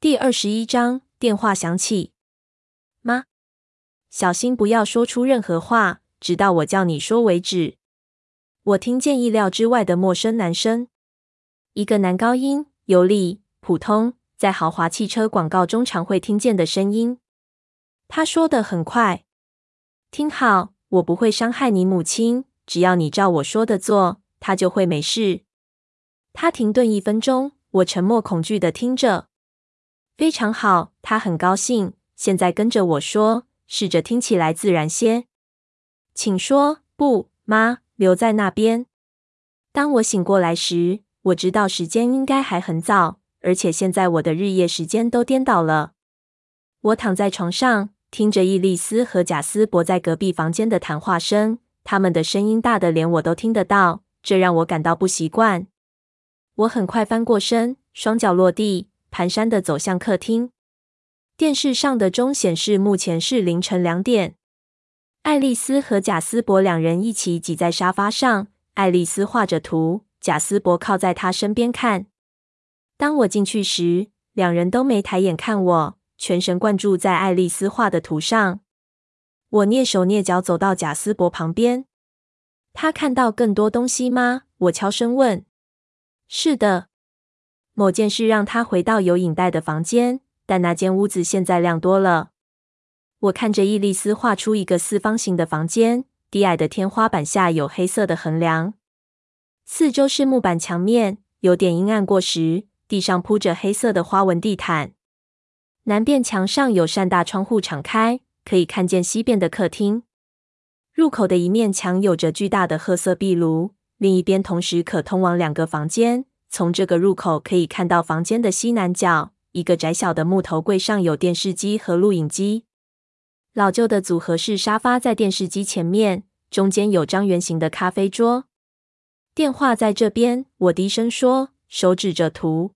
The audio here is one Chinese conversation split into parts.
第二十一章，电话响起。妈，小心不要说出任何话，直到我叫你说为止。我听见意料之外的陌生男声，一个男高音，有力、普通，在豪华汽车广告中常会听见的声音。他说的很快：“听好，我不会伤害你母亲，只要你照我说的做，她就会没事。”他停顿一分钟，我沉默恐惧的听着。非常好，他很高兴。现在跟着我说，试着听起来自然些。请说。不，妈，留在那边。当我醒过来时，我知道时间应该还很早，而且现在我的日夜时间都颠倒了。我躺在床上，听着伊丽丝和贾斯伯在隔壁房间的谈话声，他们的声音大得连我都听得到，这让我感到不习惯。我很快翻过身，双脚落地。蹒跚地走向客厅，电视上的钟显示目前是凌晨两点。爱丽丝和贾斯伯两人一起挤在沙发上，爱丽丝画着图，贾斯伯靠在她身边看。当我进去时，两人都没抬眼看我，全神贯注在爱丽丝画的图上。我蹑手蹑脚走到贾斯伯旁边，他看到更多东西吗？我悄声问。是的。某件事让他回到有影带的房间，但那间屋子现在亮多了。我看着伊丽丝画出一个四方形的房间，低矮的天花板下有黑色的横梁，四周是木板墙面，有点阴暗过时。地上铺着黑色的花纹地毯，南边墙上有扇大窗户敞开，可以看见西边的客厅。入口的一面墙有着巨大的褐色壁炉，另一边同时可通往两个房间。从这个入口可以看到房间的西南角，一个窄小的木头柜上有电视机和录影机。老旧的组合式沙发在电视机前面，中间有张圆形的咖啡桌。电话在这边，我低声说，手指着图。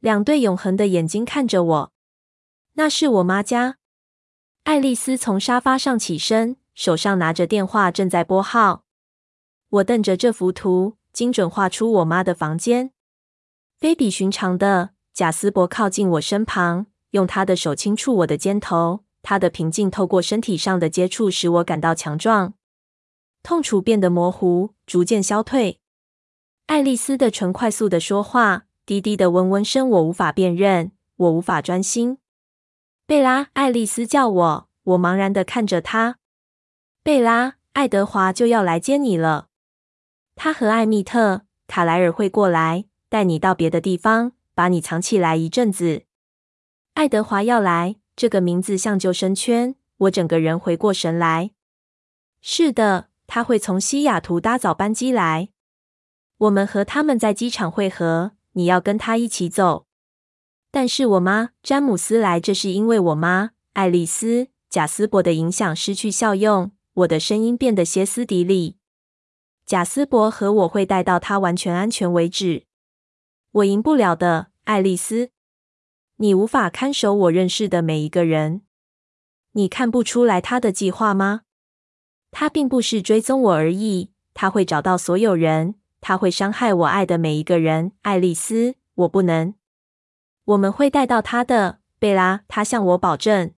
两对永恒的眼睛看着我。那是我妈家。爱丽丝从沙发上起身，手上拿着电话，正在拨号。我瞪着这幅图。精准画出我妈的房间，非比寻常的。贾斯伯靠近我身旁，用他的手轻触我的肩头。他的平静透过身体上的接触，使我感到强壮。痛楚变得模糊，逐渐消退。爱丽丝的唇快速的说话，低低的嗡嗡声我无法辨认，我无法专心。贝拉，爱丽丝叫我。我茫然的看着她。贝拉，爱德华就要来接你了。他和艾蜜特·卡莱尔会过来，带你到别的地方，把你藏起来一阵子。爱德华要来，这个名字像救生圈，我整个人回过神来。是的，他会从西雅图搭早班机来。我们和他们在机场会合，你要跟他一起走。但是我妈詹姆斯来，这是因为我妈爱丽丝·贾斯伯的影响失去效用。我的声音变得歇斯底里。贾斯伯和我会带到他完全安全为止。我赢不了的，爱丽丝。你无法看守我认识的每一个人。你看不出来他的计划吗？他并不是追踪我而已。他会找到所有人。他会伤害我爱的每一个人，爱丽丝。我不能。我们会带到他的，贝拉。他向我保证。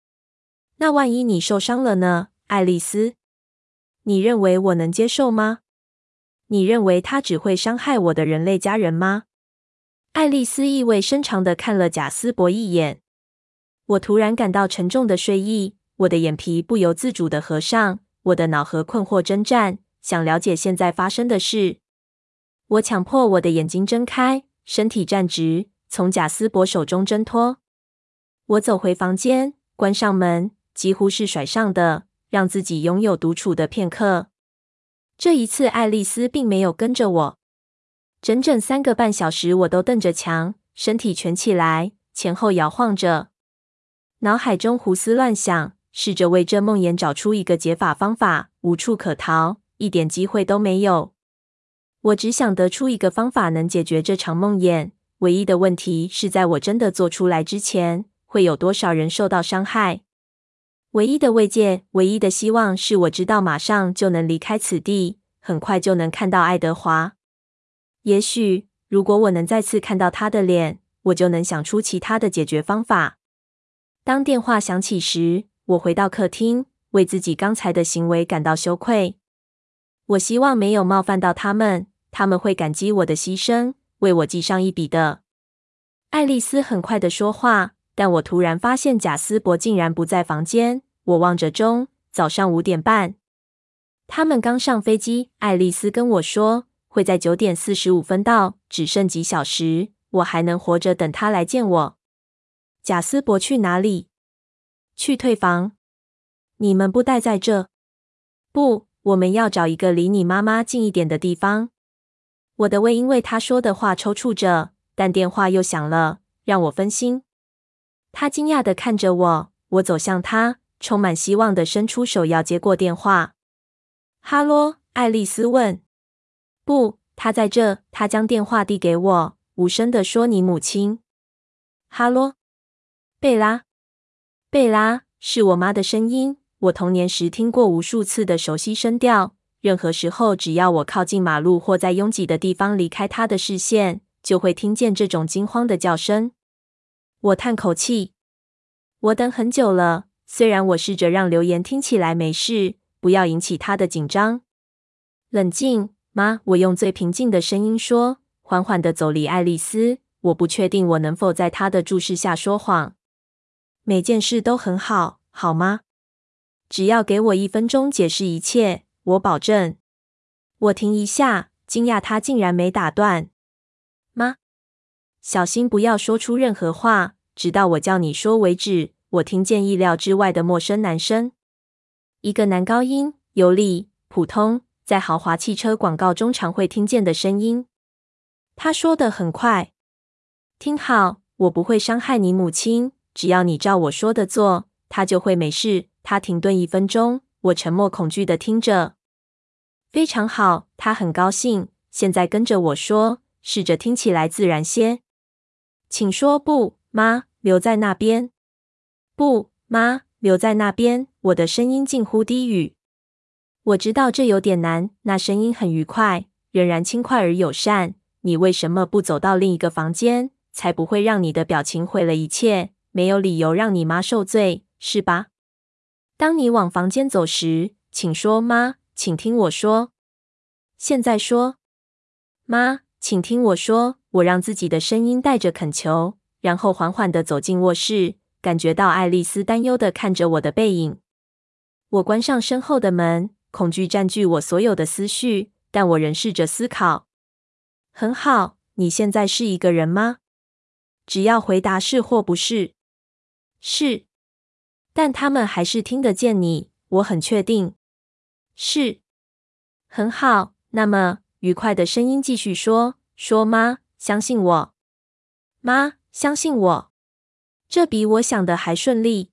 那万一你受伤了呢，爱丽丝？你认为我能接受吗？你认为他只会伤害我的人类家人吗？爱丽丝意味深长地看了贾斯伯一眼。我突然感到沉重的睡意，我的眼皮不由自主地合上，我的脑和困惑征战，想了解现在发生的事。我强迫我的眼睛睁开，身体站直，从贾斯伯手中挣脱。我走回房间，关上门，几乎是甩上的，让自己拥有独处的片刻。这一次，爱丽丝并没有跟着我。整整三个半小时，我都瞪着墙，身体蜷起来，前后摇晃着，脑海中胡思乱想，试着为这梦魇找出一个解法方法，无处可逃，一点机会都没有。我只想得出一个方法能解决这场梦魇。唯一的问题是在我真的做出来之前，会有多少人受到伤害？唯一的慰藉，唯一的希望，是我知道马上就能离开此地，很快就能看到爱德华。也许，如果我能再次看到他的脸，我就能想出其他的解决方法。当电话响起时，我回到客厅，为自己刚才的行为感到羞愧。我希望没有冒犯到他们，他们会感激我的牺牲，为我记上一笔的。爱丽丝很快的说话，但我突然发现贾斯伯竟然不在房间。我望着钟，早上五点半。他们刚上飞机。爱丽丝跟我说会在九点四十五分到，只剩几小时，我还能活着等他来见我。贾斯伯去哪里？去退房。你们不待在这？不，我们要找一个离你妈妈近一点的地方。我的胃因为他说的话抽搐着，但电话又响了，让我分心。他惊讶地看着我，我走向他，充满希望地伸出手要接过电话。哈喽，爱丽丝问。不，他在这。他将电话递给我，无声地说：“你母亲。”哈喽。贝拉，贝拉，是我妈的声音。我童年时听过无数次的熟悉声调。任何时候，只要我靠近马路或在拥挤的地方离开她的视线，就会听见这种惊慌的叫声。我叹口气。我等很久了。虽然我试着让留言听起来没事，不要引起他的紧张。冷静，妈。我用最平静的声音说，缓缓地走离爱丽丝。我不确定我能否在她的注视下说谎。每件事都很好，好吗？只要给我一分钟解释一切，我保证。我停一下，惊讶他竟然没打断。小心不要说出任何话，直到我叫你说为止。我听见意料之外的陌生男声，一个男高音、有力、普通，在豪华汽车广告中常会听见的声音。他说的很快：“听好，我不会伤害你母亲。”只要你照我说的做，他就会没事。他停顿一分钟，我沉默恐惧的听着。非常好，他很高兴。现在跟着我说，试着听起来自然些。请说。不，妈，留在那边。不，妈，留在那边。我的声音近乎低语。我知道这有点难。那声音很愉快，仍然轻快而友善。你为什么不走到另一个房间？才不会让你的表情毁了一切。没有理由让你妈受罪，是吧？当你往房间走时，请说：“妈，请听我说。”现在说：“妈，请听我说。”我让自己的声音带着恳求，然后缓缓地走进卧室，感觉到爱丽丝担忧地看着我的背影。我关上身后的门，恐惧占据我所有的思绪，但我仍试着思考。很好，你现在是一个人吗？只要回答是或不是。是，但他们还是听得见你。我很确定。是，很好。那么，愉快的声音继续说：“说吗，相信我，妈，相信我。”这比我想的还顺利。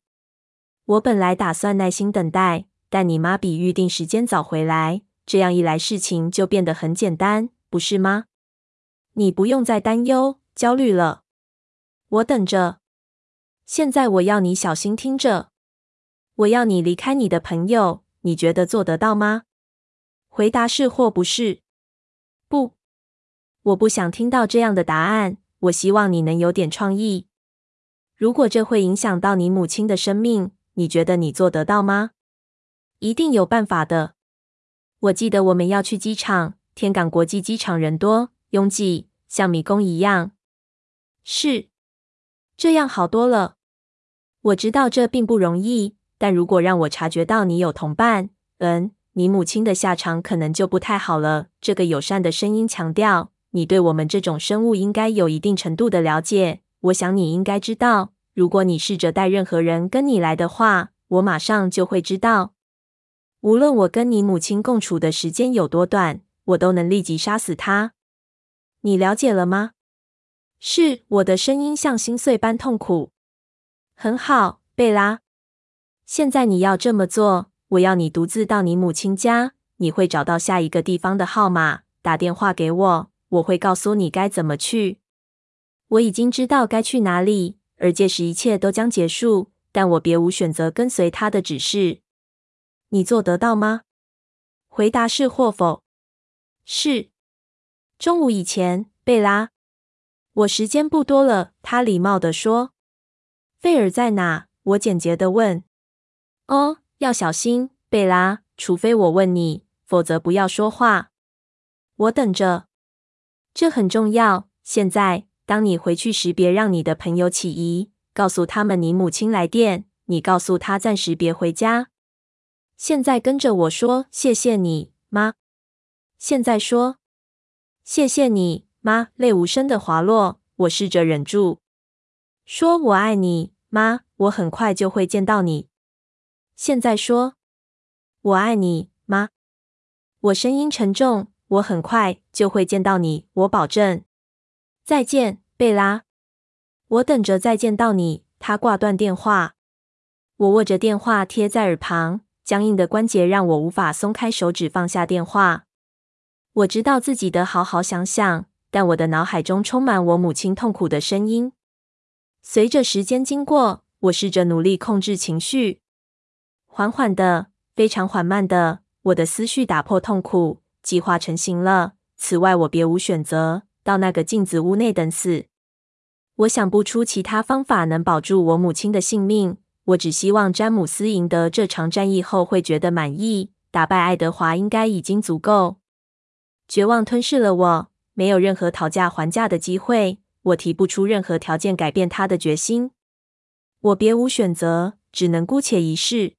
我本来打算耐心等待，但你妈比预定时间早回来，这样一来，事情就变得很简单，不是吗？你不用再担忧、焦虑了。我等着。现在我要你小心听着，我要你离开你的朋友，你觉得做得到吗？回答是或不是。不，我不想听到这样的答案。我希望你能有点创意。如果这会影响到你母亲的生命，你觉得你做得到吗？一定有办法的。我记得我们要去机场，天港国际机场人多拥挤，像迷宫一样。是，这样好多了。我知道这并不容易，但如果让我察觉到你有同伴，嗯，你母亲的下场可能就不太好了。这个友善的声音强调，你对我们这种生物应该有一定程度的了解。我想你应该知道，如果你试着带任何人跟你来的话，我马上就会知道。无论我跟你母亲共处的时间有多短，我都能立即杀死他。你了解了吗？是，我的声音像心碎般痛苦。很好，贝拉。现在你要这么做，我要你独自到你母亲家。你会找到下一个地方的号码，打电话给我，我会告诉你该怎么去。我已经知道该去哪里，而届时一切都将结束。但我别无选择，跟随他的指示。你做得到吗？回答是或否。是。中午以前，贝拉。我时间不多了，他礼貌地说。费尔在哪？我简洁地问。哦，要小心，贝拉，除非我问你，否则不要说话。我等着。这很重要。现在，当你回去时，别让你的朋友起疑，告诉他们你母亲来电，你告诉他暂时别回家。现在跟着我说，谢谢你，妈。现在说，谢谢你，妈。泪无声的滑落。我试着忍住，说我爱你，妈。我很快就会见到你。现在说，我爱你，妈。我声音沉重。我很快就会见到你，我保证。再见，贝拉。我等着再见到你。他挂断电话。我握着电话贴在耳旁，僵硬的关节让我无法松开手指放下电话。我知道自己得好好想想，但我的脑海中充满我母亲痛苦的声音。随着时间经过，我试着努力控制情绪，缓缓的，非常缓慢的，我的思绪打破痛苦。计划成型了。此外，我别无选择，到那个镜子屋内等死。我想不出其他方法能保住我母亲的性命。我只希望詹姆斯赢得这场战役后会觉得满意。打败爱德华应该已经足够。绝望吞噬了我，没有任何讨价还价的机会。我提不出任何条件改变他的决心。我别无选择，只能姑且一试。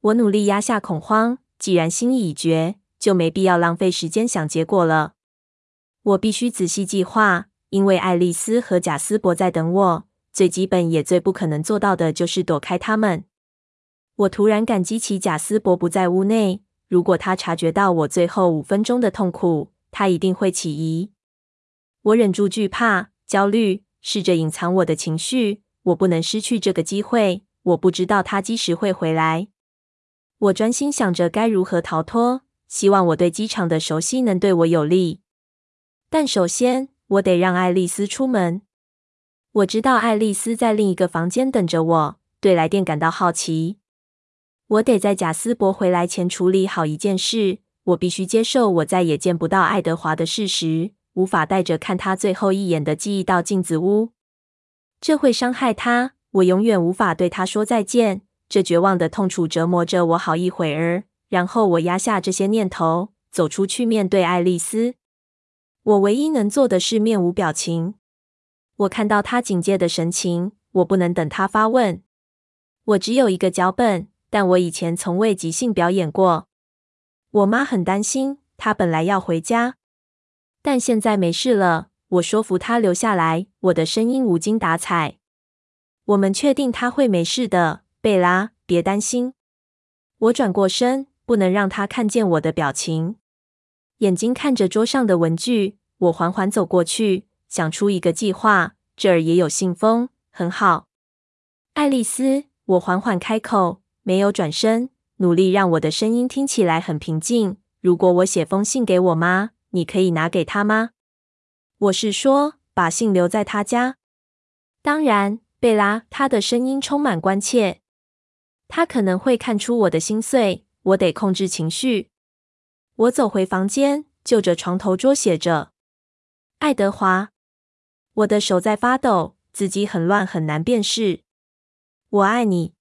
我努力压下恐慌，既然心意已决。就没必要浪费时间想结果了。我必须仔细计划，因为爱丽丝和贾斯伯在等我。最基本也最不可能做到的就是躲开他们。我突然感激起贾斯伯不在屋内。如果他察觉到我最后五分钟的痛苦，他一定会起疑。我忍住惧怕、焦虑，试着隐藏我的情绪。我不能失去这个机会。我不知道他几时会回来。我专心想着该如何逃脱。希望我对机场的熟悉能对我有利，但首先我得让爱丽丝出门。我知道爱丽丝在另一个房间等着我，对来电感到好奇。我得在贾斯伯回来前处理好一件事。我必须接受我再也见不到爱德华的事实，无法带着看他最后一眼的记忆到镜子屋。这会伤害他，我永远无法对他说再见。这绝望的痛楚折磨着我好一会儿。然后我压下这些念头，走出去面对爱丽丝。我唯一能做的是面无表情。我看到她警戒的神情，我不能等她发问。我只有一个脚本，但我以前从未即兴表演过。我妈很担心，她本来要回家，但现在没事了。我说服她留下来，我的声音无精打采。我们确定她会没事的，贝拉，别担心。我转过身。不能让他看见我的表情，眼睛看着桌上的文具。我缓缓走过去，想出一个计划。这儿也有信封，很好。爱丽丝，我缓缓开口，没有转身，努力让我的声音听起来很平静。如果我写封信给我妈，你可以拿给她吗？我是说，把信留在她家。当然，贝拉。她的声音充满关切。她可能会看出我的心碎。我得控制情绪。我走回房间，就着床头桌写着：“爱德华。”我的手在发抖，字迹很乱，很难辨识。我爱你。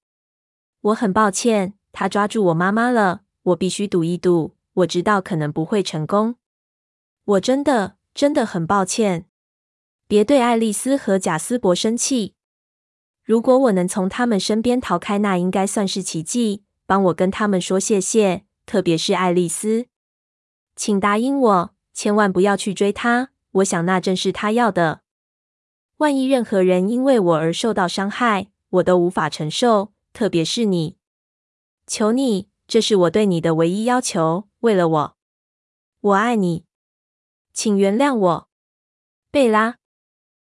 我很抱歉，他抓住我妈妈了。我必须赌一赌。我知道可能不会成功。我真的，真的很抱歉。别对爱丽丝和贾斯伯生气。如果我能从他们身边逃开，那应该算是奇迹。帮我跟他们说谢谢，特别是爱丽丝，请答应我，千万不要去追她。我想那正是她要的。万一任何人因为我而受到伤害，我都无法承受，特别是你。求你，这是我对你的唯一要求。为了我，我爱你，请原谅我，贝拉。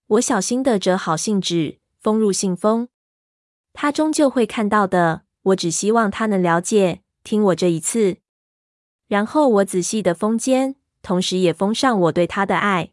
我小心地折好信纸，封入信封。他终究会看到的。我只希望他能了解，听我这一次。然后我仔细的封缄，同时也封上我对他的爱。